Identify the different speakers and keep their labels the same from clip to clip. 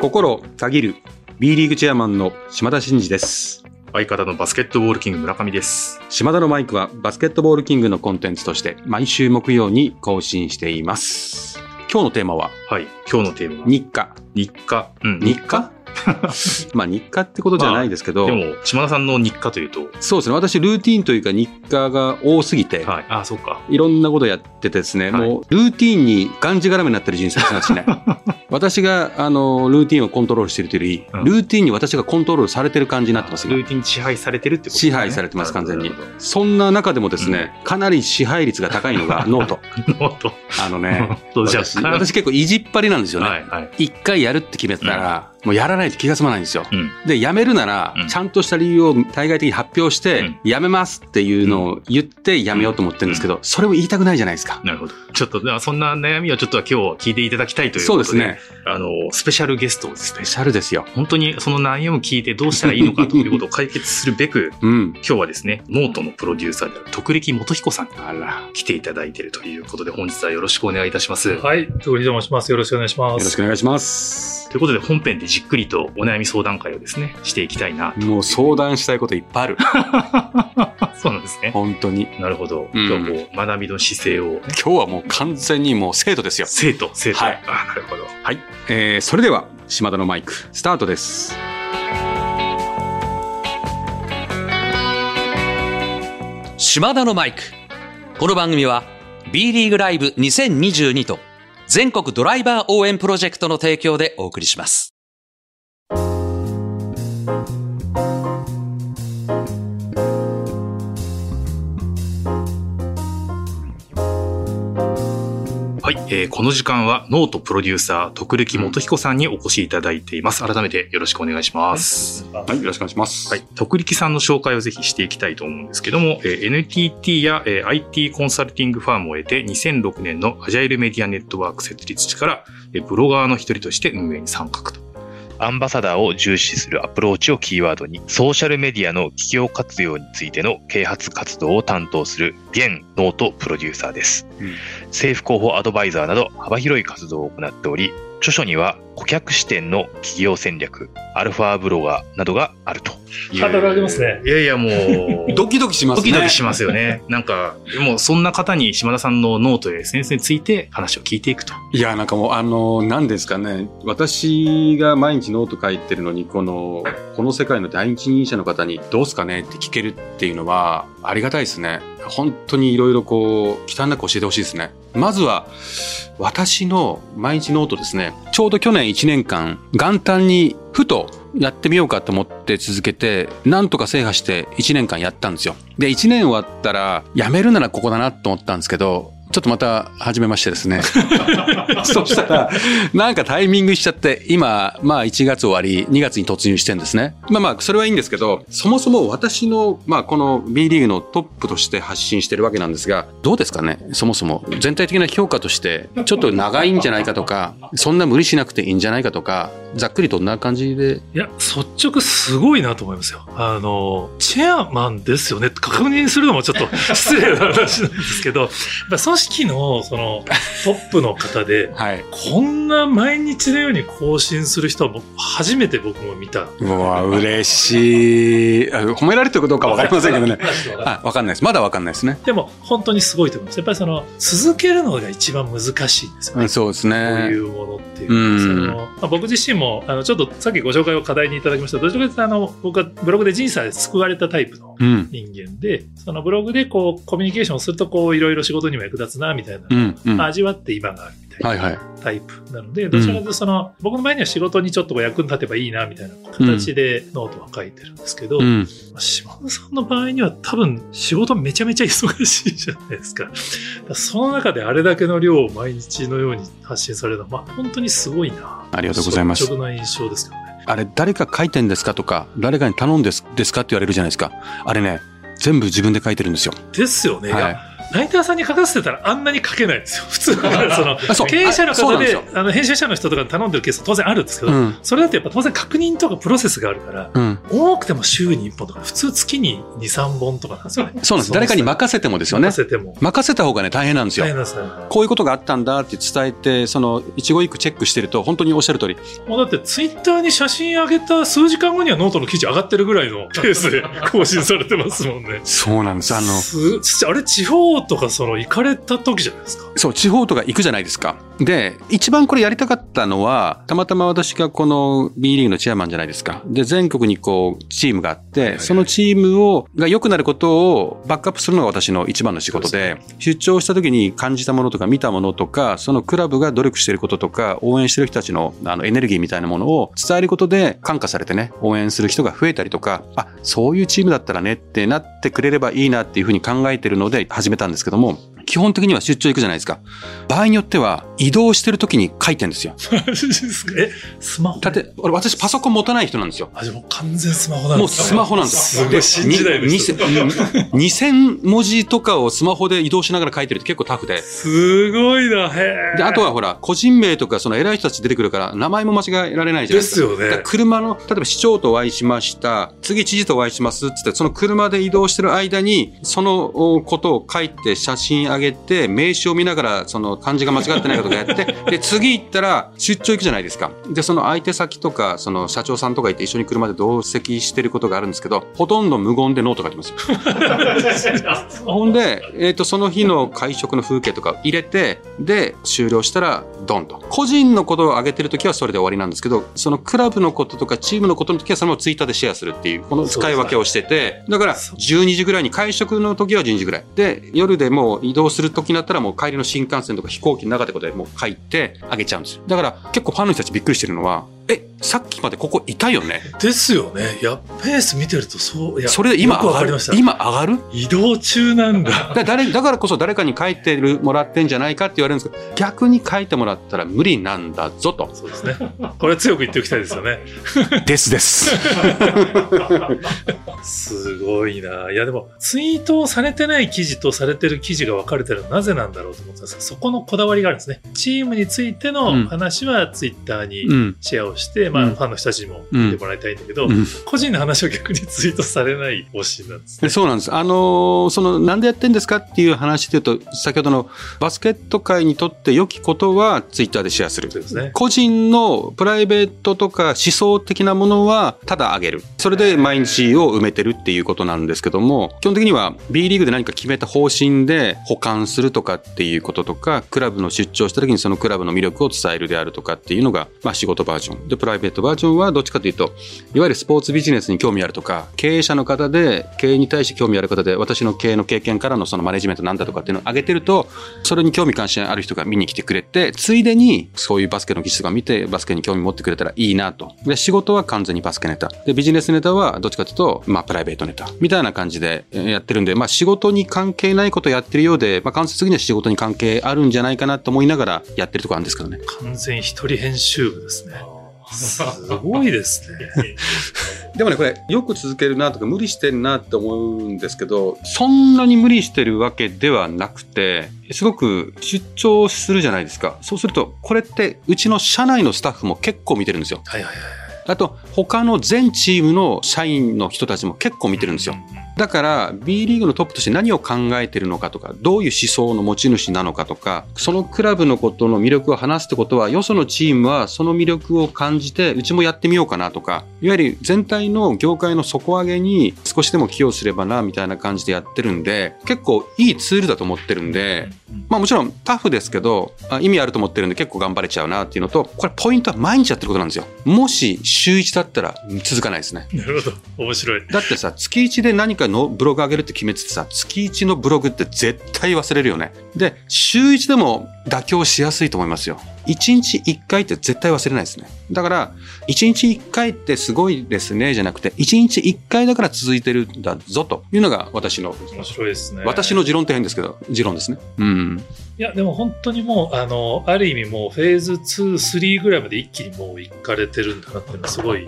Speaker 1: 心たぎる B リーグチェアマンの島田真二です。
Speaker 2: 相方のバスケットボールキング村上です。
Speaker 1: 島田のマイクはバスケットボールキングのコンテンツとして毎週木曜に更新しています。今日のテーマは
Speaker 2: はい。今日のテーマは
Speaker 1: 日課。
Speaker 2: 日課。うん。
Speaker 1: 日課 まあ日課ってことじゃないですけど、
Speaker 2: でも、島田さんの日課というと、
Speaker 1: そうですね。私ルーティンというか日課が多すぎて、
Speaker 2: はい。あ、そうか。
Speaker 1: いろんなことやっててですね、
Speaker 2: はい
Speaker 1: もうルーティンにがんじがらめになってる人生なんですね。私があのルーティンをコントロールしているというより、
Speaker 2: うん
Speaker 1: ルーティンに私がコントロールされてる感じになってますよ。
Speaker 2: ルーティンに支配されてるってことですね。
Speaker 1: 支配されてます、完全に。そんな中でもですね、かなり支配率が高いのが note。
Speaker 2: ど。 note。
Speaker 1: あのね、私私結構意地っ張りなんですよね。
Speaker 2: はい、はい。
Speaker 1: 一回やるって決めたら、もうやらないと気が済まないんですよ。
Speaker 2: うん。
Speaker 1: で、やめるなら
Speaker 2: うん、
Speaker 1: ちゃんとした理由を対外的に発表して、
Speaker 2: うん
Speaker 1: やめますっていうのを言ってやめようと思ってるんですけど、それを言いたくないじゃないですか。
Speaker 2: なるほど。ちょっと、ではそんな悩みをちょっと今日聞いていただきたいということで。
Speaker 1: そうですね。
Speaker 2: あの、スペシャルゲストをですね
Speaker 1: スペ、シャルですよ。
Speaker 2: 本当にその悩みを聞いてどうしたらいいのかということを解決するべく、
Speaker 1: うん。
Speaker 2: 今日はですね、ノートのプロデューサーである徳力基彦さんに
Speaker 1: あら。
Speaker 2: 来ていただいているということで、本日はよろしくお願いいたします。
Speaker 3: はい、徳力と申します。よろしくお願いします。
Speaker 1: よろしくお願いします。
Speaker 2: ということで、本編でじっくりとお悩み相談会をですね、していきたいな。
Speaker 1: もう相談したいこといっぱいある。
Speaker 2: そうなんですね。
Speaker 1: 本当に。
Speaker 2: なるほど。
Speaker 1: うん
Speaker 2: 今日はもう学びの姿勢をね、
Speaker 1: 今日はもう完全にもう生徒ですよ。
Speaker 2: 生徒、生徒。
Speaker 1: はい
Speaker 2: あなるほど。
Speaker 1: はい。えー、それでは、島田のマイク、スタートです。
Speaker 4: 島田のマイク。この番組は B リーグライブ2022と全国ドライバー応援プロジェクトの提供でお送りします。
Speaker 2: えーこの時間はノートプロデューサー、徳力基彦さんにお越しいただいています。改めてよろしくお願いします。
Speaker 1: はい、よろしくお願いします。
Speaker 2: はい。徳力さんの紹介をぜひしていきたいと思うんですけども、えー NTT や、えー IT コンサルティングファームを経て2006年のアジャイルメディアネットワーク設立時から、えーブロガーの一人として運営に参画と。
Speaker 5: アンバサダーを重視するアプローチをキーワードに、ソーシャルメディアの企業活用についての啓発活動を担当する現ノートプロデューサーです。
Speaker 1: うん
Speaker 5: 政府広報アドバイザーなど幅広い活動を行っており、著書には顧客視点の企業戦略、アルファブロガーなどがあるという。
Speaker 3: ハードル上げますね。
Speaker 2: いやいや、もう、
Speaker 1: ドキドキしますね。
Speaker 2: ドキドキしますよね。なんか、もうそんな方に島田さんのノートや SNS について話を聞いていくと。
Speaker 1: いや、なんかもう、あの、何ですかね。私が毎日ノート書いてるのに、この、この世界の第一人者の方に、どうすかねって聞けるっていうのは、ありがたいですね。本当にいろいろこう、忌憚なく教えてほしいですね。まずは、私の毎日ノートですね。ちょうど去年1年間、元旦に、ふと、やってみようかと思って続けて、なんとか制覇して1年間やったんですよ。で、1年終わったら、やめるならここだなと思ったんですけど、ちょっとまた始めましてですね。そしたら、なんかタイミングしちゃって、今、まあ1月終わり、2月に突入してんですね。まあまあ、それはいいんですけど、そもそも私の、まあこの B リーグのトップとして発信してるわけなんですが、どうですかね？そもそも。全体的な評価として、ちょっと長いんじゃないかとか、そんな無理しなくていいんじゃないかとか、ざっくりどんな感じで？
Speaker 3: いや、率直すごいなと思いますよ。あの、チェアマンですよね。確認するのもちょっと失礼な話なんですけど、組織のそのトップの方で、
Speaker 1: はい。
Speaker 3: こんな毎日のように更新する人は僕初めて僕も見た。
Speaker 1: うわ、嬉しい。あ褒められてるかどうかわかりませんけどね。あ、わかんないです。まだわかんないですね。
Speaker 3: でも本当にすごいと思います。やっぱりその続けるのが一番難しいんですよね。
Speaker 1: うん、そうです
Speaker 3: こうい
Speaker 1: ね。
Speaker 3: うものっていう
Speaker 1: う
Speaker 3: そのまあ、僕自身もあのちょっとさっきご紹介を過大にいただきましたどちらかというとあの僕はブログで人生で救われたタイプの
Speaker 1: うん。
Speaker 3: 人間でそのブログでこうコミュニケーションをするとこういろいろ仕事にも役立つなみたいな、
Speaker 1: うん。うん。はい
Speaker 3: 味わって今があるみたいな
Speaker 1: はい。
Speaker 3: タイプなので、どちらかというとその、僕の場合には仕事にちょっと役に立てばいいなみたいな形でノートは書いてるんですけど、
Speaker 1: うん。
Speaker 3: 島田さんの場合には多分仕事めちゃめちゃ忙しいじゃないですか。だからその中であれだけの量を毎日のように発信されるのは、まあ、本当にすごいな。
Speaker 1: ありがとうございます
Speaker 3: 率直な印象ですけどね。
Speaker 1: あれ、誰か書いてんですかとか、誰かに頼んですですかって言われるじゃないですか。あれね、全部自分で書いてるんですよ。
Speaker 3: ですよね。い
Speaker 1: はい
Speaker 3: やライターさんに書かせてたらあんなに書けないんですよ。普通は、その、経営者の方で、あの、編集者の人とかに頼んでるケースは当然あるんですけど、
Speaker 1: うん。
Speaker 3: それだとやっぱ当然確認とかプロセスがあるから、
Speaker 1: うん。
Speaker 3: 多くても週に1本とか、普通月に2、3本とかなんですよね。
Speaker 1: そうなんです。誰かに任せてもですよね
Speaker 3: 任。せても。
Speaker 1: 任せた方がね、大変なんですよ
Speaker 3: ね。
Speaker 1: こういうことがあったんだって伝えて、その、一語一句チェックしてると、本当におっしゃる通り、
Speaker 3: もうだってツイッターに写真上げた数時間後にはノートの記事上がってるぐらいのペースで更新されてますもんね。
Speaker 1: そうなんです。あの、
Speaker 3: すあれ地方とかその行かれた時じゃないですか。
Speaker 1: そう、地方とか行くじゃないですか。で、一番これやりたかったのは、たまたま私がこの B リーグのチェアマンじゃないですか。で、全国にこう、チームがあって、そのチームを、が良くなることをバックアップするのが私の一番の仕事で、出張した時に感じたものとか見たものとか、そのクラブが努力していることとか、応援してる人たちのあのエネルギーみたいなものを伝えることで感化されてね、応援する人が増えたりとか、あ、そういうチームだったらねってなってくれればいいなっていうふうに考えてるので始めたんですけども、基本的には出張行くじゃないですか。場合によっては移動してる時に書いてんですよ。
Speaker 3: え、スマホ？
Speaker 1: だって、俺私パソコン持たない人なんですよ。
Speaker 3: あ、じゃあもう完全スマホなん
Speaker 1: もう
Speaker 3: ですね
Speaker 1: スマホなんですよ。
Speaker 3: すごい新時代
Speaker 1: でにに2000文字とかをスマホで移動しながら書いてるって結構タフで。
Speaker 3: すごいな、へえ。
Speaker 1: で、あとはほら、個人名とかその偉い人たち出てくるから、名前も間違えられないじゃないでか。
Speaker 3: ですすよね。
Speaker 1: 車の、例えば市長とお会いしました、次知事とお会いしますっつって、その車で移動してる間に、そのおことを書いて写真上げて、名刺を見ながら、その漢字が間違ってないかとかやって、で、次行ったら出張行くじゃないですか。で、その相手先とか、その社長さんとかいて一緒に車で同席してることがあるんですけど、ほとんど無言でノート書いてますよ。ほんで、えっ、と、その日の会食の風景とか入れて、で、終了したら、ドンと。個人のことを上げてるときはそれで終わりなんですけど、そのクラブのこととかチームのことのときはそのままツイッターでシェアするっていう、この使い分けをしてて、だから、12時ぐらいに会食の時は12時ぐらい。で、夜でもう移動する時になったらもう帰りの新幹線とか飛行機の中でことでもう書いてあげちゃうんですよ。だから、結構ファンの人たちびっくりしてるのは、え、さっきまでここいたよね？
Speaker 3: ですよね。やっペース見てるとそう、いや、
Speaker 1: それで今上がる
Speaker 3: わかりました。
Speaker 1: 今上がる？
Speaker 3: 移動中なんだ。
Speaker 1: だ誰だからこそ誰かに書いてるもらってんじゃないかって言われるんですけど逆に書いてもらったら無理なんだぞと。
Speaker 3: そうですね。これ強く言っておきたいですよね。
Speaker 1: ですです。
Speaker 3: すごいな。いやでも、ツイートをされてない記事とされてる記事が分かれてるのはなぜなんだろうと思ったんですけど、そこのこだわりがあるんですね。チームについての話はツイッターに
Speaker 1: うん。
Speaker 3: シェアをして、まあ、
Speaker 1: うん
Speaker 3: ファンの人たちにも見てもらいたいんだけど、
Speaker 1: うん
Speaker 3: 個人の話を逆にツイートされない方針なんですね。
Speaker 1: でそうなんです。あのーその、なんでやってんですかっていう話で言うと、先ほどのバスケット界にとって良きことはツイッターでシェアする。
Speaker 3: すね。
Speaker 1: 個人のプライベートとか思想的なものはただ上げる。それで毎日を埋めてるっていうことなんですけども、基本的には B リーグで何か決めた方針で保管するとかっていうこととか、クラブの出張した時にそのクラブの魅力を伝えるであるとかっていうのが、まあ仕事バージョン。で、プライベートバージョンはどっちかというと、いわゆるスポーツビジネスに興味あるとか、経営者の方で、経営に対して興味ある方で、私の経営の経験からのそのマネジメントなんだとかっていうのを上げてると、それに興味関心ある人が見に来てくれて、ついでにそういうバスケの技術とか見て、バスケに興味持ってくれたらいいなと。で、仕事は完全にバスケネタ。で、ビジネスネタはどっちかというと、まあ、プライベートネタ。みたいな感じでやってるんで、まあ、仕事に関係ないことやってるようで、まあ、間接的には仕事に関係あるんじゃないかなと思いながらやってるとこあるんですけどね。
Speaker 3: 完全一人編集部ですね。すごいですね。
Speaker 1: でもね、これ、よく続けるなとか、無理してるなって思うんですけど、そんなに無理してるわけではなくて、すごく出張するじゃないですか。そうすると、これって、うちの社内のスタッフも結構見てるんですよ。
Speaker 3: はいはいはい。
Speaker 1: あと、他の全チームの社員の人たちも結構見てるんですよ。だから、B リーグのトップとして何を考えてるのかとか、どういう思想の持ち主なのかとか、そのクラブのことの魅力を話すってことは、よそのチームはその魅力を感じて、うちもやってみようかなとか、いわゆる全体の業界の底上げに少しでも寄与すればな、みたいな感じでやってるんで、結構いいツールだと思ってるんで、まあもちろんタフですけど、意味あると思ってるんで結構頑張れちゃうなっていうのと、これポイントは毎日やってることなんですよ。もし週1だったら続かないですね。
Speaker 3: なるほど。面白い。
Speaker 1: だってさ、月1で何かのブログ上げるって決めててさ、月1のブログって絶対忘れるよね。で、週1でも妥協しやすいと思いますよ。1日1回って絶対忘れないですね。だから、1日1回ってすごいですね、じゃなくて、1日1回だから続いてるんだぞというのが私の、
Speaker 3: 面白いですね。
Speaker 1: 私の持論って変ですけど、持論ですね。うん。
Speaker 3: いや、でも本当にもう、あの、ある意味もうフェーズ2、3ぐらいまで一気にもう行かれてるんだなっていうのはすごい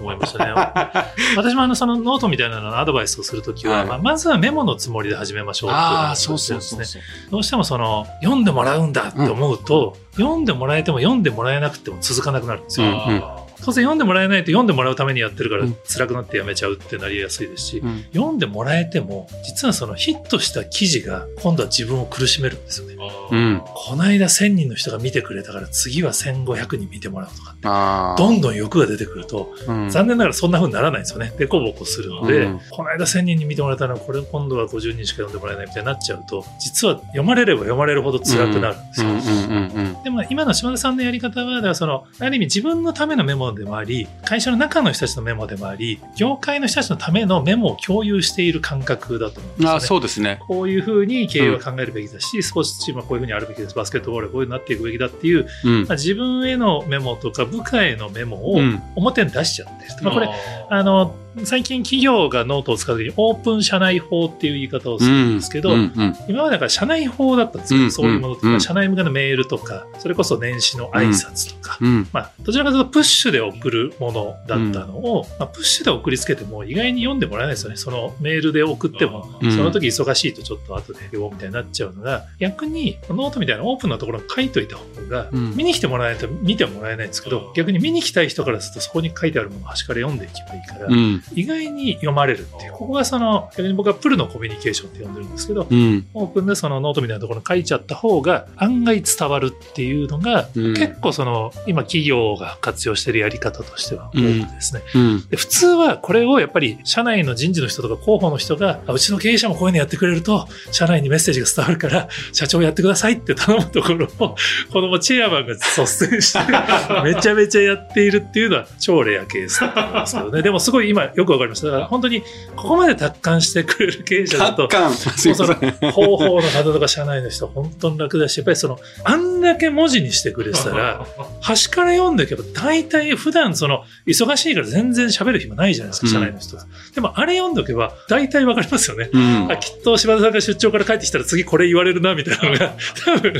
Speaker 3: 思いましたね。私もあの、そのノートみたいなののアドバイスをするときは、
Speaker 1: はい
Speaker 3: まあ、まずはメモのつもりで始めましょうっていうのを
Speaker 1: ああ、そうそうそう
Speaker 3: ですね。
Speaker 1: そう。
Speaker 3: どうしてもその、読んでもらうんだって思うと、読んでもらえても読んでもらえなくても続かなくなるんですよ。
Speaker 1: うんうん
Speaker 3: 当然読んでもらえないと読んでもらうためにやってるから
Speaker 1: うん
Speaker 3: 辛くなってやめちゃうってなりやすいですし、
Speaker 1: うん
Speaker 3: 読んでもらえても実はそのヒットした記事が今度は自分を苦しめるんですよね。
Speaker 1: うん
Speaker 3: この間1000人の人が見てくれたから次は1500人見てもらうとかって。どんどん欲が出てくると
Speaker 1: うん
Speaker 3: 残念ながらそんな風にならないんですよね。デコボコするので、
Speaker 1: うん
Speaker 3: この間1000人に見てもらったのはこれ今度は50人しか読んでもらえないみたいになっちゃうと実は読まれれば読まれるほど辛くなるんですよ。でも今の島田さんのやり方は、だからその、ある意味自分のためのメモでもあり、会社の中の人たちのメモでもあり、業界の人たちのためのメモを共有している感覚だと思うんですよ、ね。
Speaker 1: ああ、そうですね。
Speaker 3: こういうふうに経営は考えるべきだし、スポーツチームはこういうふうにあるべきです、バスケットボールはこういうふうになっていくべきだっていう、
Speaker 1: うん。
Speaker 3: まあ、自分へのメモとか部下へのメモを
Speaker 1: うん。
Speaker 3: 表に出しちゃってる。まあ、これ、あの、最近企業がノートを使うときにオープン社内報っていう言い方をするんですけど、
Speaker 1: うんうん
Speaker 3: 今までだから社内報だったんですよ、
Speaker 1: うん
Speaker 3: そういうものとか、
Speaker 1: うん
Speaker 3: 社内向けのメールとか、それこそ年始の挨拶とか、
Speaker 1: うん。
Speaker 3: まあ、どちらかというとプッシュで送るものだったのを、まあ、プッシュで送りつけても意外に読んでもらえないですよね。そのメールで送っても、
Speaker 1: うん。
Speaker 3: その時忙しいとちょっと後で読もうみたいになっちゃうのが、逆にノートみたいなオープンなところに書いといた方が、
Speaker 1: うん。
Speaker 3: 見に来てもらえないと見てもらえないんですけど、逆に見に来たい人からするとそこに書いてあるものを端から読んでいけばいいから、
Speaker 1: うん。
Speaker 3: 意外に読まれるっていう、ここがその、逆に僕はプルのコミュニケーションって呼んでるんですけど、
Speaker 1: うん。
Speaker 3: オープンでそのノートみたいなところに書いちゃった方が案外伝わるっていうのが、
Speaker 1: うん。
Speaker 3: 結構その今企業が活用してるやり方としては多くですね、
Speaker 1: うん。
Speaker 3: で普通はこれをやっぱり社内の人事の人とか広報の人があうちの経営者もこういうのやってくれると社内にメッセージが伝わるから 社長やってくださいって頼むところをこのチェアマンが率先して めちゃめちゃやっているっていうのは超レアケースだと思いますけどね。でもすごい今よくわかりました。だから本当にここまで達観してくれる経営者だと
Speaker 1: 達観。すいません。
Speaker 3: 広報の方とか社内の人は本当に楽だし、やっぱりその、あんだけ文字にしてくれてたら、端から読んでいけば大体普段その、忙しいから全然喋る暇ないじゃないですか、
Speaker 1: うん
Speaker 3: 社内の人が。でもあれ読んでおけば大体わかりますよね。
Speaker 1: うん
Speaker 3: あ、きっと柴田さんが出張から帰ってきたら次これ言われるな、みたいなのが、多分、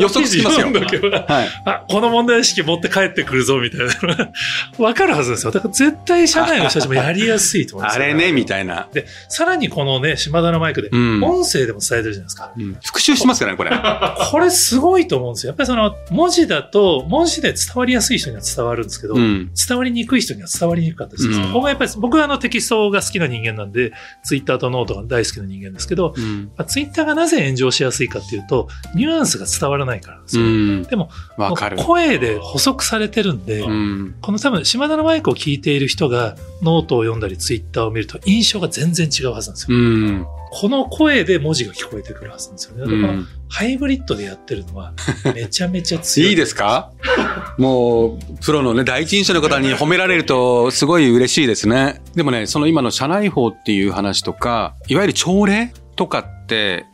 Speaker 1: 予測つきますよ
Speaker 3: 読んどけば、
Speaker 1: はい。
Speaker 3: あ、この問題意識持って帰ってくるぞ、みたいなのが、わかるはずですよ。だから絶対社内の人たちもやりやすいと思いますよ
Speaker 1: あれね、みたいな。
Speaker 3: で、さらにこのね、島田のマイクで、
Speaker 1: うん
Speaker 3: 音声でも伝えてるじゃないですか。
Speaker 1: うん復習してますからね、これ。
Speaker 3: これすごいと思うんですよ。やっぱりその文字だと、文字で伝わりやすい人には伝わるんですけど、
Speaker 1: うん。
Speaker 3: 伝わりにくい人には伝わりにくかったですよ。
Speaker 1: うん
Speaker 3: 僕はやっぱり、僕はあのテキストが好きな人間なんで、ツイッターとノートが大好きな人間ですけど、
Speaker 1: うん。
Speaker 3: まあツイッターがなぜ炎上しやすいかっていうと、ニュアンスが伝わらないからです
Speaker 1: う
Speaker 3: よ。
Speaker 1: ん。
Speaker 3: でも、
Speaker 1: わかる。
Speaker 3: 声で補足されてるんで、
Speaker 1: うん。
Speaker 3: この多分、島田のマイクを聞いている人が、ノートを読んだり、ツイッターを見ると、印象が全然違うはずなんですよ。
Speaker 1: うん。
Speaker 3: この声で文字が聞こえてくるはずなんですよね。だから
Speaker 1: うん
Speaker 3: ハイブリッドでやってるのは、めちゃめちゃ強い。
Speaker 1: いいですか？もう、プロのね、第一人者の方に褒められると、すごい嬉しいですね。でもね、その今の社内報っていう話とか、いわゆる朝礼とかって、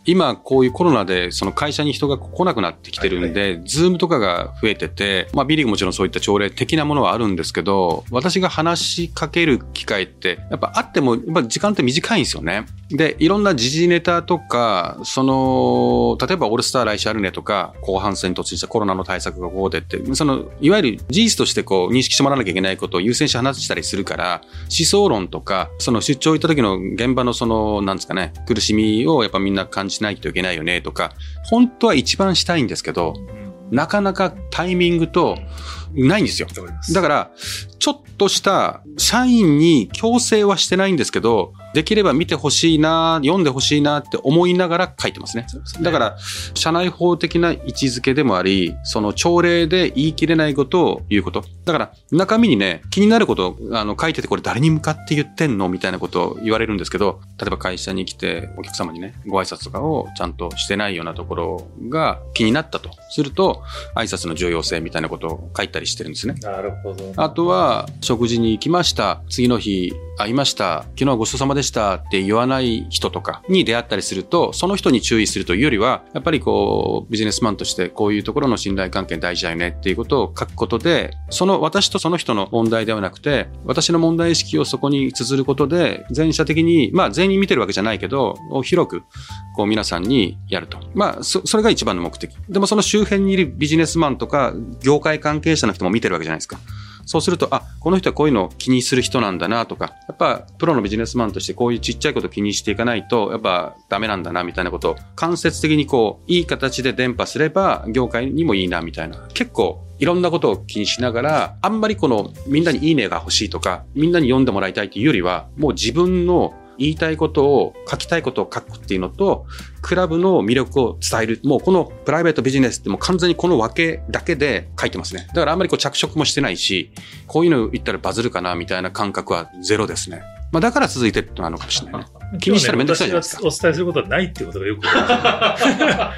Speaker 1: 今こういうコロナでその会社に人が来なくなってきてるんで、ズームとかが増えてて、まあ B リーグもちろんそういった朝礼的なものはあるんですけど、私が話しかける機会って、やっぱあっても、やっぱ時間って短いんですよね。で、いろんな時事ネタとか、その、例えばオールスター来週あるねとか、後半戦突入したコロナの対策がこうでって、その、いわゆる事実としてこう認識してもらわなきゃいけないことを優先して話したりするから、思想論とか、その出張行った時の現場のその、なんですかね、苦しみをやっぱみんな感じないといけないよねとか、本当は一番したいんですけど、なかなかタイミングと、ないんですよ。だから、ちょっとした社員に強制はしてないんですけど、できれば見てほしいな、読んでほしいなって思いながら書いてますね。だから、社内法的な位置づけでもあり、その朝礼で言い切れないことを言うこと。だから、中身にね、気になることをあの書いててこれ誰に向かって言ってんの？みたいなことを言われるんですけど、例えば会社に来てお客様にね、ご挨拶とかをちゃんとしてないようなところが気になったとすると、挨拶の重要性みたいなことを書いたりしてるんですね。
Speaker 3: なるほど。
Speaker 1: あとは、食事に行きました。次の日、会いました、昨日はごちそうさまでしたって言わない人とかに出会ったりすると、その人に注意するというよりは、やっぱりこう、ビジネスマンとしてこういうところの信頼関係大事だよねっていうことを書くことで、その私とその人の問題ではなくて、私の問題意識をそこに綴ることで、全社的に、まあ全員見てるわけじゃないけど、広く、こう皆さんにやると。まあ、そ、それが一番の目的。でもその周辺にいるビジネスマンとか、業界関係者の人も見てるわけじゃないですか。そうすると、あ、この人はこういうのを気にする人なんだなとか、やっぱプロのビジネスマンとしてこういうちっちゃいこと気にしていかないと、やっぱダメなんだなみたいなことを間接的にこう、いい形で伝播すれば業界にもいいなみたいな。結構いろんなことを気にしながら、あんまりこのみんなにいいねが欲しいとか、みんなに読んでもらいたいっていうよりは、もう自分の言いたいことを書きたいことを書くっていうのと、クラブの魅力を伝える。もうこのプライベートビジネスってもう完全にこの分けだけで書いてますね。だからあんまりこう着色もしてないし、こういうの言ったらバズるかなみたいな感覚はゼロですね。まあだから続いてるってのあるのかもしれないね。気にしたらめんどくさいじゃないですか
Speaker 3: お伝えすることはないっていうことがよくわか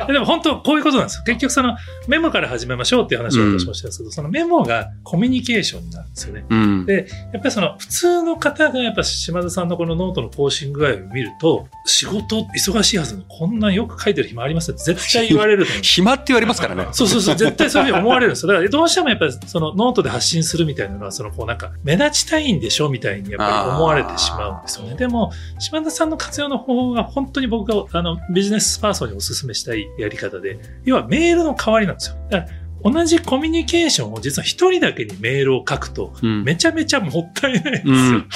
Speaker 3: る でも本当こういうことなんですよ。結局そのメモから始めましょうっていう話を私もしたんですけど、そのメモがコミュニケーションなんですよね。
Speaker 1: うん。
Speaker 3: で、やっぱりその普通の方がやっぱ島田さんのこのノートの更新具合を見ると、仕事忙しいはずのこんなんよく書いてる暇ありますって絶対言われる
Speaker 1: 暇って言われますからね。
Speaker 3: そうそうそう、絶対そういうふうに思われるんですよ。だからどうしてもやっぱりそのノートで発信するみたいなのは、そのこうなんか目立ちたいんでしょみたいにやっぱり思われてしまうんですよね。でも、島田さんさんの活用の方法が本当に僕があのビジネスパーソンにお勧めしたいやり方で、要はメールの代わりなんですよ。同じコミュニケーションを実は一人だけにメールを書くと、
Speaker 1: うん。
Speaker 3: めちゃめちゃもったいないんですよ。
Speaker 1: うん。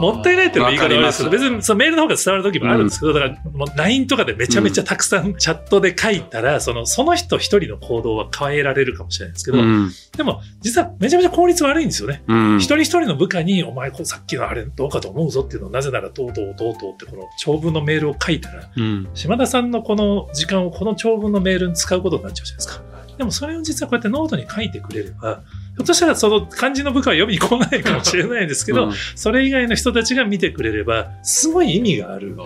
Speaker 3: もったいないっていうのは言い方ですけど、別にそのメールの方が伝わる時もあるんですけど、だからもう LINE とかでめちゃめちゃたくさんチャットで書いたら、そのその人一人の行動は変えられるかもしれないですけど、
Speaker 1: うん。
Speaker 3: でも実はめちゃめちゃ効率悪いんですよね。
Speaker 1: うん
Speaker 3: 一。人一人の部下に、お前さっきのあれどうかと思うぞっていうのをなぜならどうどうどうどうってこの長文のメールを書いたら、
Speaker 1: うん。
Speaker 3: 島田さんのこの時間をこの長文のメールに使うことになっちゃうじゃないですか。でもそれを実はこうやってノートに書いてくれれば、ひょっとしたらその肝心の部下は読みに来ないかもしれないですけど、
Speaker 1: うん
Speaker 3: それ以外の人たちが見てくれれば、すごい意味がある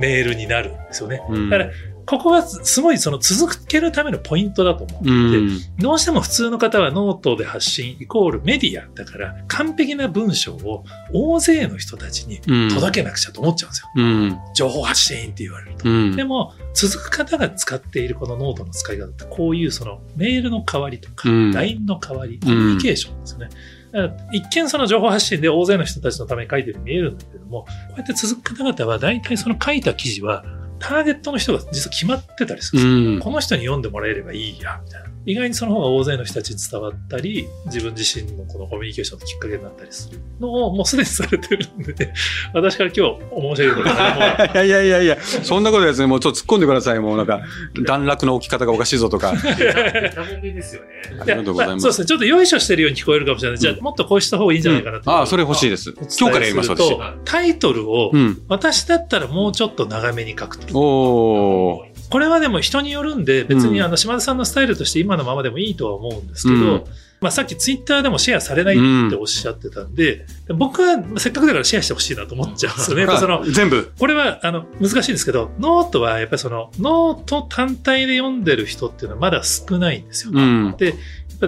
Speaker 3: メールになるんですよね。
Speaker 1: うん
Speaker 3: だから、ここはすごいその続けるためのポイントだと思う
Speaker 1: ん
Speaker 3: で、う
Speaker 1: ん。
Speaker 3: どうしても普通の方はノートで発信イコールメディアだから、完璧な文章を大勢の人たちに
Speaker 1: うん。
Speaker 3: 届けなくちゃと思っちゃうんですよ。
Speaker 1: うん。
Speaker 3: 情報発信って言われると。
Speaker 1: うん。
Speaker 3: でも、続く方が使っているこのノートの使い方って、こういうそのメールの代わりとか、
Speaker 1: うん
Speaker 3: LINE の代わり、コミュニケーションですよね。一見その情報発信で大勢の人たちのために書いてるように見えるんだけれども、こうやって続く方々は大体その書いた記事は、ターゲットの人が実は決まってたりするんですよ。
Speaker 1: うん。
Speaker 3: この人に読んでもらえればいいや、みたいな。意外にその方が大勢の人たちに伝わったり、自分自身のこのコミュニケーションのきっかけになったりするのをもうすでにされてるんで、私から今日面白いことが
Speaker 1: いやいやいやいや、そんなことですね。もうちょっと突っ込んでください。もうなんか、段落の置き方がおかしいぞとか。
Speaker 2: ですよね。
Speaker 1: ありがとうございます。
Speaker 3: そうですね。ちょっとよいしょしてるように聞こえるかもしれない。じゃあ、もっとこうした方がいいんじゃないかなと、
Speaker 1: ああ、それ欲しいです。今日からやります、私。
Speaker 3: タイトルを、
Speaker 1: うん。
Speaker 3: 私だったらもうちょっと長めに書くと。
Speaker 1: おー。
Speaker 3: これはでも人によるんで、別に
Speaker 1: うん
Speaker 3: あの島田さんのスタイルとして今のままでもいいとは思うんですけど、
Speaker 1: うん
Speaker 3: まあさっきツイッターでもシェアされないっておっしゃってたんで、僕はせっかくだからシェアしてほしいなと思っちゃうんですよね。その
Speaker 1: あ全部。
Speaker 3: これはあの難しいんですけど、ノートはやっぱりそのノート単体で読んでる人っていうのはまだ少ないんですよ。
Speaker 1: うん。
Speaker 3: で、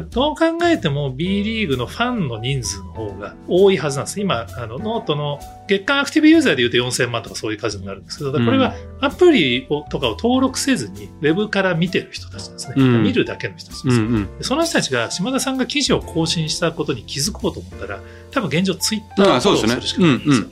Speaker 3: どう考えても B リーグのファンの人数の方が多いはずなんです。今、あのノートの月間アクティブユーザーで言うと4000万とかそういう数になるんですけど、これはアプリをとかを登録せずに、ウェブから見てる人たちですね。
Speaker 1: うん
Speaker 3: 見るだけの人たちです、
Speaker 1: うんうん。
Speaker 3: でその人たちが島田さんが記事を更新したことに気づこうと思ったら、多分現状ツイッターをフォローするしかないんですよ。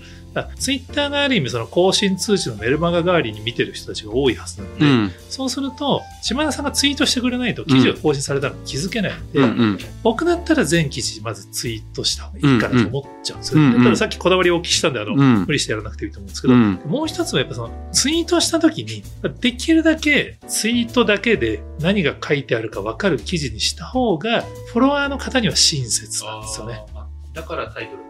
Speaker 3: ツイッターがある意味その更新通知のメルマガ代わりに見てる人たちが多いはずなので、
Speaker 1: うん。
Speaker 3: そうすると、島田さんがツイートしてくれないと記事が更新されたのに気づけないので、
Speaker 1: うんうん。
Speaker 3: 僕だったら全記事まずツイートした方がいいかなと思っちゃうんですよ。
Speaker 1: うんうん
Speaker 3: たださっきこだわりをお聞きしたんで、あの、
Speaker 1: うん
Speaker 3: 無理してやらなくていいと思うんですけど、
Speaker 1: うん。
Speaker 3: もう一つはやっぱそのツイートした時に、できるだけツイートだけで何が書いてあるか分かる記事にした方が、フォロワーの方には親切なんですよね。
Speaker 2: だからタイトル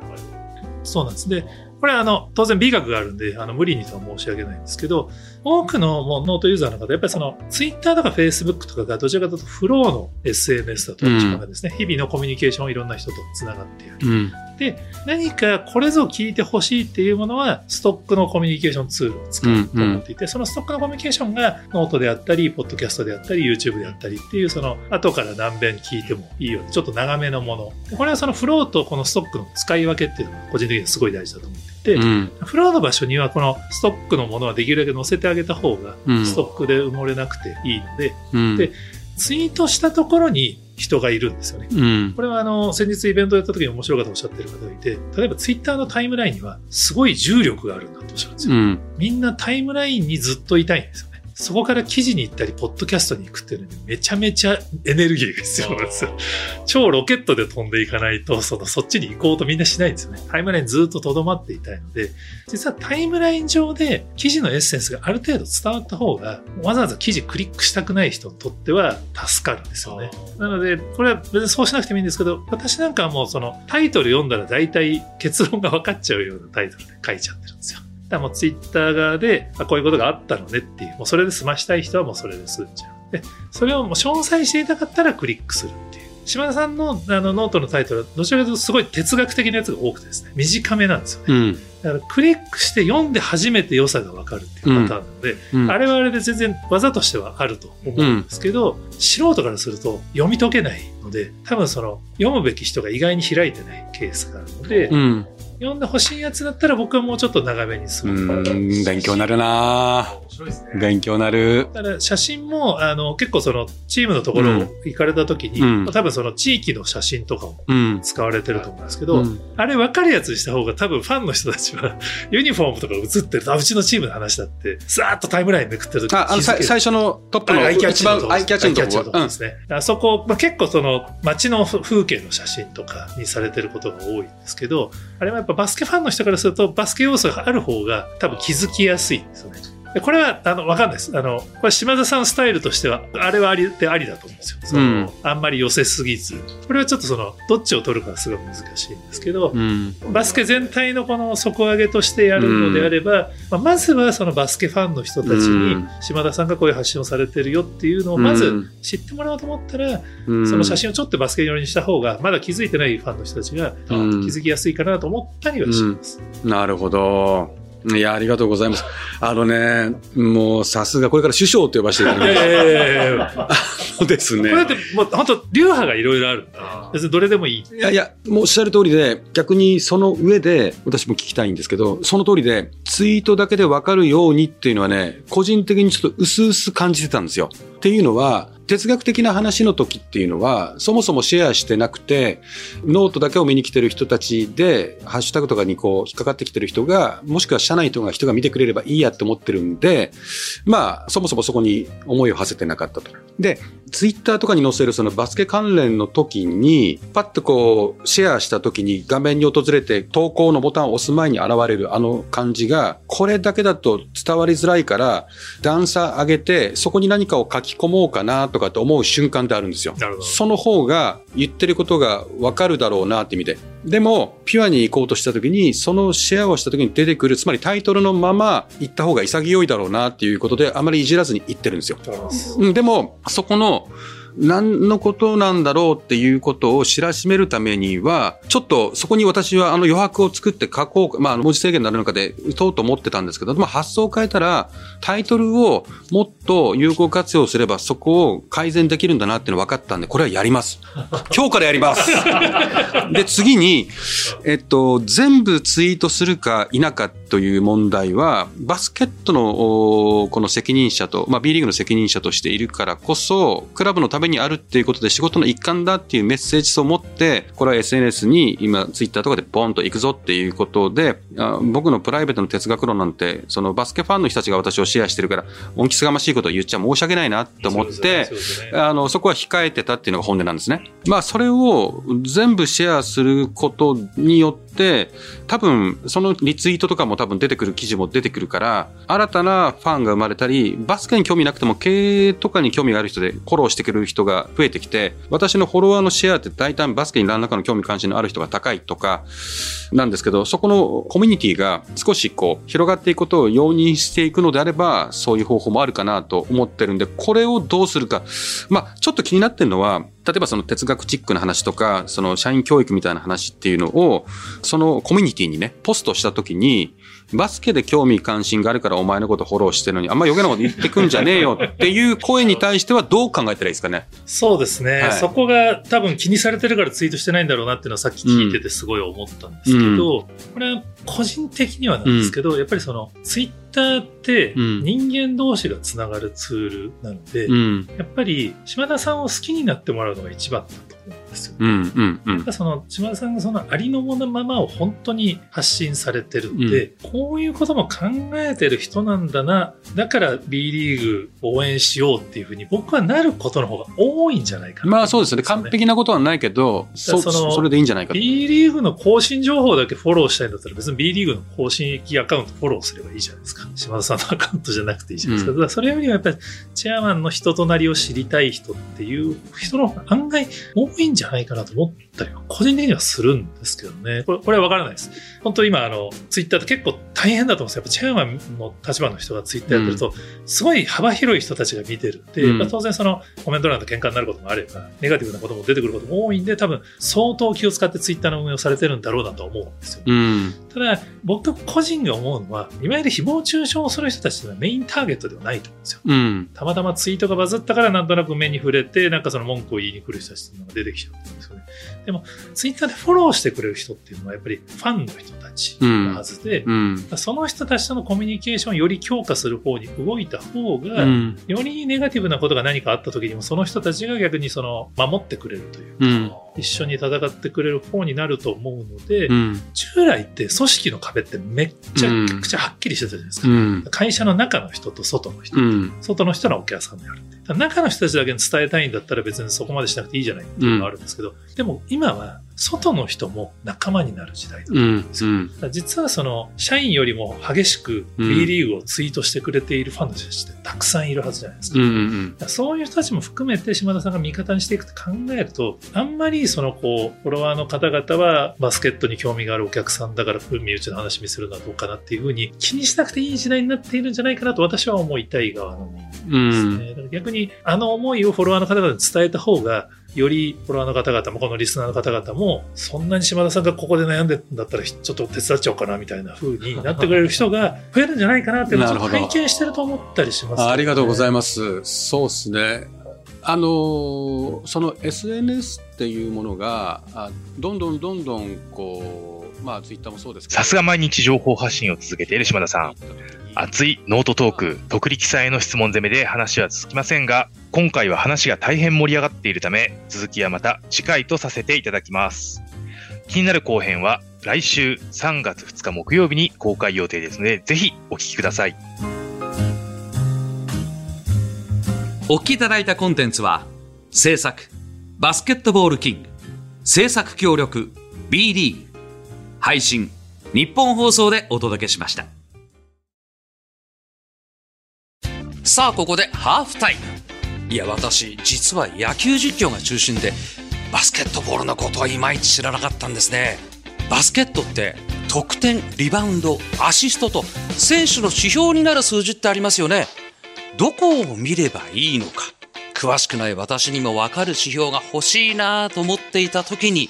Speaker 3: そうなんです。で、これはあの、当然美学があるんで、あの、無理にとは申し上げないんですけど、多くのもうノートユーザーの方、やっぱりその、ツイッターとかフェイスブックとかがどちらかというとフローの SNS だと一番ですね、日々のコミュニケーションをいろんな人と繋がってやる。
Speaker 1: うん。
Speaker 3: で、何かこれぞ聞いてほしいっていうものは、ストックのコミュニケーションツールを使うと思っていて、そのストックのコミュニケーションがノートであったり、ポッドキャストであったり、YouTube であったりっていう、その後から何遍聞いてもいいように、ちょっと長めのもの。でこれはそのフローとこのストックの使い分けっていうのが個人的にはすごい大事だと思っていて、
Speaker 1: うん。
Speaker 3: フローの場所にはこのストックのものはできるだけ載せてあげた方が、
Speaker 1: うん
Speaker 3: ストックで埋もれなくていいので、
Speaker 1: うん。
Speaker 3: でツイートしたところに人がいるんですよね。
Speaker 1: うん。
Speaker 3: これはあの、先日イベントやった時に面白い方おっしゃってる方がいて、例えばツイッターのタイムラインにはすごい重力があるんだとおっしゃるんですよ。
Speaker 1: うん。
Speaker 3: みんなタイムラインにずっといたいんですよね。そこから記事に行ったり、ポッドキャストに行くっていうのにめちゃめちゃエネルギーが必要なんですよ。超ロケットで飛んでいかないと、その、そっちに行こうとみんなしないんですよね。タイムラインずっと留まっていたいので、実はタイムライン上で記事のエッセンスがある程度伝わった方が、わざわざ記事クリックしたくない人にとっては助かるんですよね。なので、これは別にそうしなくてもいいんですけど、私なんかはもうそのタイトル読んだら大体結論が分かっちゃうようなタイトルで書いちゃってるんですよ。だもうツイッター側で、あこういうことがあったのねっていう、もうそれで済ましたい人はもうそれで済んじゃう。で、それをもう詳細知りたかったらクリックするっていう。島田さんのあのノートのタイトルは、どちらかというとすごい哲学的なやつが多くてですね、短めなんですよね。
Speaker 1: うん。
Speaker 3: だからクリックして読んで初めて良さが分かるっていうパターンなので、
Speaker 1: うん。
Speaker 3: あれはあれで全然技としてはあると思うんですけど、素人からすると読み解けないので、多分その読むべき人が意外に開いてないケースがあるので、
Speaker 1: うん。
Speaker 3: 読んでほしいやつだったら僕はもうちょっと長めにする。
Speaker 1: うん。勉強になるな
Speaker 2: 白いですね。
Speaker 1: 勉強になる。
Speaker 3: ただ写真もあの結構そのチームのところを行かれた時に、
Speaker 1: うん
Speaker 3: 多分その地域の写真とかも
Speaker 1: うん。
Speaker 3: 使われてると思うんですけど、
Speaker 1: うん
Speaker 3: あれ分かるやつにした方が多分ファンの人たちは ユニフォームとか映ってるとあうちのチームの話だってさーっとタイムラインめくってる時に
Speaker 1: あ、あの、最初のトップの
Speaker 3: アイキャッ
Speaker 1: 一
Speaker 3: チのとこ
Speaker 1: 番アイキャッチのとこ
Speaker 3: アイキャッチのとこですね。あそこ、まあ、結構その街の風景の写真とかにされてることが多いんですけど、あれはやっぱバスケファンの人からするとバスケ要素がある方が多分気づきやすいんですよね。でこれは、あの、わかんないです。あの、これ島田さんスタイルとしては、あれはありでありだと思うんですよ。その、
Speaker 1: うん
Speaker 3: あんまり寄せすぎず。これはちょっとその、どっちを取るかはすごい難しいんですけど、
Speaker 1: うん。
Speaker 3: バスケ全体のこの底上げとしてやるのであれば、まあ、まずはそのバスケファンの人たちに
Speaker 1: うん
Speaker 3: 島田さんがこういう発信をされてるよっていうのをまず知ってもらおうと思ったら、
Speaker 1: うん
Speaker 3: その写真をちょっとバスケ寄りにした方がまだ気づいてないファンの人たちが気
Speaker 1: うん
Speaker 3: づきやすいかなと思ったりはします。
Speaker 1: なるほど。いや、ありがとうございます。あのね、もうさすが、これから首相と呼ばせていただき
Speaker 3: いやい
Speaker 1: ます。
Speaker 3: やいやいや
Speaker 1: そうですね
Speaker 3: こ。れだってもう本当流派がいろいろある別にどれでもいい。
Speaker 1: いやいや、もうおっしゃる通りで、逆にその上で、私も聞きたいんですけど、その通りで、ツイートだけでわかるようにっていうのはね、個人的にちょっと薄々感じてたんですよ。っていうのは、哲学的な話の時っていうのは、そもそもシェアしてなくて、ノートだけを見に来てる人たちで、ハッシュタグとかにこう引っかかってきてる人が、もしくは社内とか人が見てくれればいいやって思ってるんで、まあ、そもそもそこに思いを馳せてなかったと。で、ツイッターとかに載せるそのバスケ関連の時に、パッとこう、シェアした時に画面に訪れて投稿のボタンを押す前に現れるあの感じが、これだけだと伝わりづらいから、段差上げて、そこに何かを書き込もうかなとかって思う瞬間ってあるんですよ。その方が言ってることがわかるだろうなって意味で。でも、ピュアに行こうとした時に、そのシェアをした時に出てくる、つまりタイトルのまま行った方が潔いだろうなっていうことで、あまりいじらずに言ってるんですよ。うんでも、そこの、何のことなんだろうっていうことを知らしめるためには、ちょっとそこに私はあの余白を作って書こう、まあ文字制限のある中で打とうと思ってたんですけど、まあ発想を変えたら、タイトルをもっと有効活用すればそこを改善できるんだなっていうの分かったんで、これはやります。今日からやります。で、次に、えっと、全部ツイートするか否かという問題は、バスケットのおこの責任者と、まあ B リーグの責任者としているからこそ、クラブのためにあるっていうことで仕事の一環だっていうメッセージ性を持って、これは SNS に今ツイッターとかでボンと行くぞっていうことで、あ僕のプライベートの哲学論なんて、そのバスケファンの人たちが私をシェアしてるから、恩着せがましいことを言っちゃ申し訳ないなと思って、
Speaker 3: そうですよね
Speaker 1: あの、そこは控えてたっていうのが本音なんですね。まあ、それを全部シェアすることによって、多分、そのリツイートとかも多分出てくる記事も出てくるから、新たなファンが生まれたり、バスケに興味なくても経営とかに興味がある人でフォローしてくれる人が増えてきて、私のフォロワーのシェアって大体バスケに何らかの興味関心のある人が高いとか、なんですけど、そこのコミュニティが少しこう、広がっていくことを容認していくのであれば、そういう方法もあるかなと思ってるんで、これをどうするか。まあ、ちょっと気になってるのは、例えばその哲学チックな話とか、その社員教育みたいな話っていうのを、そのコミュニティにね、ポストしたときに、バスケで興味関心があるからお前のことフォローしてるのに、あんま余計なこと言ってくんじゃねえよっていう声に対してはどう考えたらいいですかね？
Speaker 3: そうですね、
Speaker 1: はい。
Speaker 3: そこが多分気にされてるからツイートしてないんだろうなっていうのはさっき聞いててすごい思ったんですけど、これは個人的にはなんですけど、やっぱりそのツイッターって
Speaker 1: うん
Speaker 3: 人間同士がつながるツールなので、
Speaker 1: うん。
Speaker 3: やっぱり島田さんを好きになってもらうのが一番だと思うんですよ。
Speaker 1: うん、うん、うん。
Speaker 3: その島田さんがそのありのままを本当に発信されてるので、こういうことも考えてる人なんだな、だから B リーグ応援しようっていうふうに僕はなることの方が多いんじゃないかな
Speaker 1: まあそうですよね。完璧なことはないけど、そ、
Speaker 3: そ
Speaker 1: れでいいんじゃないかと。
Speaker 3: B リーグの更新情報だけフォローしたいんだったら別に B リーグの更新アカウントフォローすればいいじゃないですか。島田さんのアカウントじゃなくていいじゃないですか。
Speaker 1: うん
Speaker 3: だからそれよりはやっぱりチェアマンの人となりを知りたい人っていう人の方が案外多いんじゃないかなと思ったりは個人的にはするんですけどね。これこれはわからないです。本当今あのツイッターって結構大変だと思うんですよ。やっぱチェアマンの立場の人がツイッターやってると、すごい幅広い人たちが見てるんで、
Speaker 1: うん
Speaker 3: まあ当然そのコメント欄で喧嘩になることもあれば、ネガティブなことも出てくることも多いんで、多分相当気を使ってツイッターの運営をされてるんだろうなと思うんですよ。
Speaker 1: うん。
Speaker 3: ただ、僕個人が思うのは、いわゆる誹謗中傷をする人たちというのはメインターゲットではないと思うんですよ。
Speaker 1: うん。
Speaker 3: たまたまツイートがバズったからなんとなく目に触れて、なんかその文句を言いに来る人たちっていうのが出てきちゃうんですよね。でも、ツイッターでフォローしてくれる人っていうのはやっぱりファンの人たちなはずで、
Speaker 1: うん。
Speaker 3: その人たちとのコミュニケーションをより強化する方に動いた方が、
Speaker 1: うん。
Speaker 3: よりネガティブなことが何かあった時にもその人たちが逆にその守ってくれるというか、
Speaker 1: うん
Speaker 3: 一緒に戦ってくれる方になると思うので、
Speaker 1: うん。
Speaker 3: 従来って組織の壁ってめっちゃ
Speaker 1: うん
Speaker 3: くちゃはっきりしてたじゃないですか。
Speaker 1: うん。
Speaker 3: 会社の中の人と外の人、
Speaker 1: うん。
Speaker 3: 外の人のお客さんである中の人たちだけに伝えたいんだったら別にそこまでしなくていいじゃないっていうのがあるんですけど、でも今は外の人も仲間になる時代だんですよ。
Speaker 1: ん。
Speaker 3: だから実はその社員よりも激しく
Speaker 1: うん
Speaker 3: B リーグをツイートしてくれているファンの人たちってたくさんいるはずじゃないですか。
Speaker 1: うん。うん。
Speaker 3: だからそういう人たちも含めて島田さんが味方にしていくと考えると、あんまりそのこう、フォロワーの方々はバスケットに興味があるお客さんだから身内の話見するのはどうかなっていうふうに気にしなくていい時代になっているんじゃないかなと私は思いたい側の人間ですね。だから逆にあの思いをフォロワーの方々に伝えた方が、よりフォロワーの方々も、このリスナーの方々も、そんなに島田さんがここで悩んでんだったら、ちょっと手伝っちゃおうかなみたいな風になってくれる人が 増えるんじゃないかなっていうのを拝見してると思ったりします、
Speaker 1: あありがとうござい
Speaker 3: ま
Speaker 1: ます。そうですね。あのーその SNS っていうものが、あどんどんどんどんこう、まあツイッターもそうですけど。
Speaker 5: さすが毎日情報発信を続けている島田さん。熱いノートトーク、徳力さんへの質問攻めで話は続きませんが、今回は話が大変盛り上がっているため、続きはまた次回とさせていただきます。気になる後編は来週3月2日木曜日に公開予定ですので、ぜひお聞きください。
Speaker 4: お聞きいただいたコンテンツは、制作、バスケットボールキング、制作協力、B リーグ、配信、日本放送でお届けしました。さあ、ここでハーフタイム。いや、私、実は野球実況が中心で、バスケットボールのことはいまいち知らなかったんですね。バスケットって、得点、リバウンド、アシストと、選手の指標になる数字ってありますよね。どこを見ればいいのか詳しくない私にも分かる指標が欲しいなと思っていた時に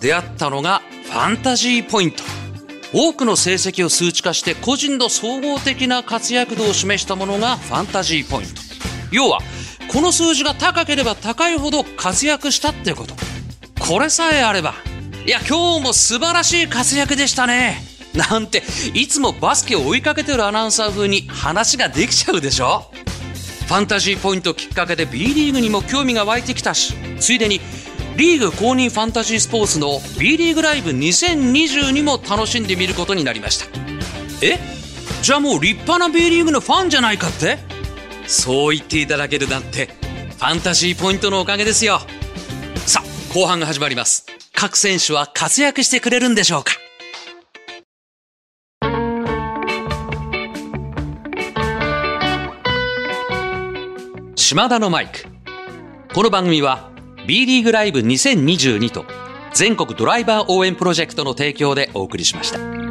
Speaker 4: 出会ったのがファンタジーポイント多くの成績を数値化して個人の総合的な活躍度を示したものがファンタジーポイント要はこの数字が高ければ高いほど活躍したってこと。これさえあればいや今日も素晴らしい活躍でしたね。なんていつもバスケを追いかけてるアナウンサー風に話ができちゃうでしょ。ファンタジーポイントきっかけで B リーグにも興味が湧いてきたしついでにリーグ公認ファンタジースポーツの B リーグライブ2022も楽しんでみることになりました。え？じゃあもう立派な B リーグのファンじゃないかって？そう言っていただけるなんてファンタジーポイントのおかげですよ。さあ後半が始まります。各選手は活躍してくれるんでしょうか？島田のマイク。この番組は B リーグライブ2022と全国ドライバー応援プロジェクトの提供でお送りしました。